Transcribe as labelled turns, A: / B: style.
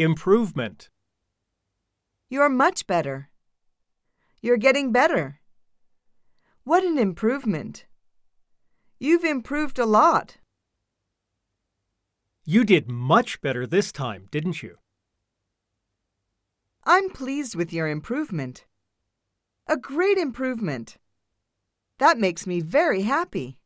A: Improvement.
B: You're much better. You're getting better. What an improvement. You've improved a lot.
A: You did much better this time, didn't you?
B: I'm pleased with your improvement. A great improvement. That makes me very happy.